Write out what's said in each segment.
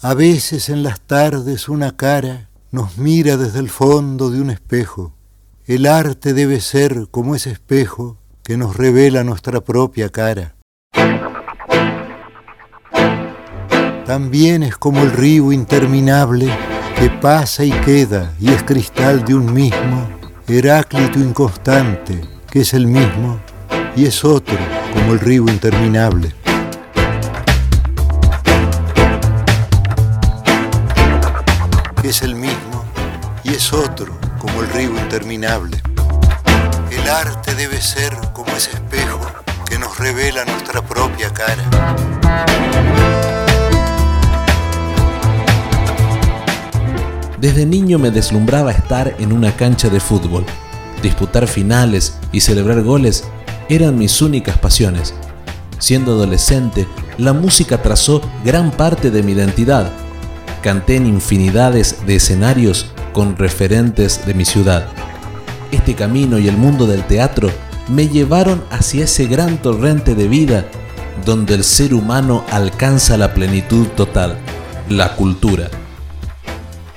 A veces en las tardes una cara nos mira desde el fondo de un espejo. El arte debe ser como ese espejo que nos revela nuestra propia cara. También es como el río interminable que pasa y queda y es cristal de un mismo, Heráclito inconstante, que es el mismo y es otro como el río interminable. Es el mismo y es otro como el río interminable. El arte debe ser como ese espejo que nos revela nuestra propia cara. Desde niño me deslumbraba estar en una cancha de fútbol. Disputar finales y celebrar goles eran mis únicas pasiones. Siendo adolescente, la música trazó gran parte de mi identidad. Canté en infinidades de escenarios con referentes de mi ciudad. Este camino y el mundo del teatro me llevaron hacia ese gran torrente de vida donde el ser humano alcanza la plenitud total, la cultura.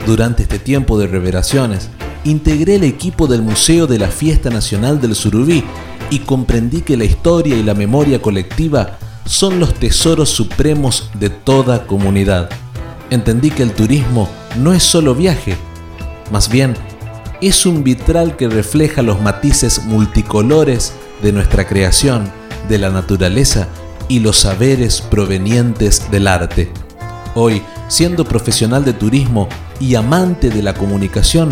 Durante este tiempo de revelaciones, integré el equipo del Museo de la Fiesta Nacional del Surubí y comprendí que la historia y la memoria colectiva son los tesoros supremos de toda comunidad. Entendí que el turismo no es solo viaje, más bien es un vitral que refleja los matices multicolores de nuestra creación, de la naturaleza y los saberes provenientes del arte. Hoy, siendo profesional de turismo y amante de la comunicación,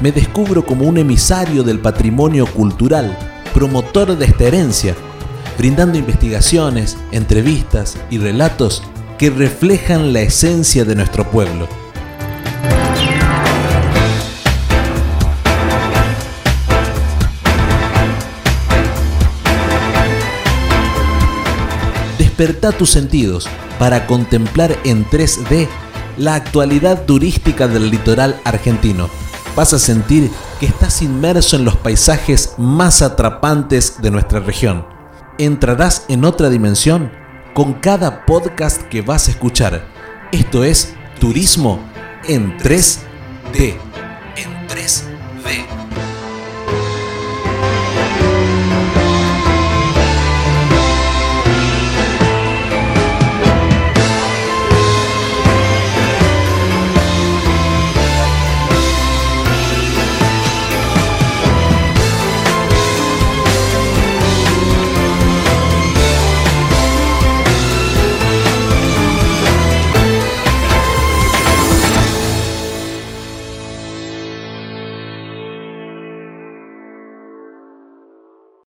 me descubro como un emisario del patrimonio cultural, promotor de esta herencia, brindando investigaciones, entrevistas y relatos que reflejan la esencia de nuestro pueblo. Desperta tus sentidos para contemplar en 3D la actualidad turística del litoral argentino. Vas a sentir que estás inmerso en los paisajes más atrapantes de nuestra región. Entrarás en otra dimensión con cada podcast que vas a escuchar. Esto es Turismo en 3D. En 3D.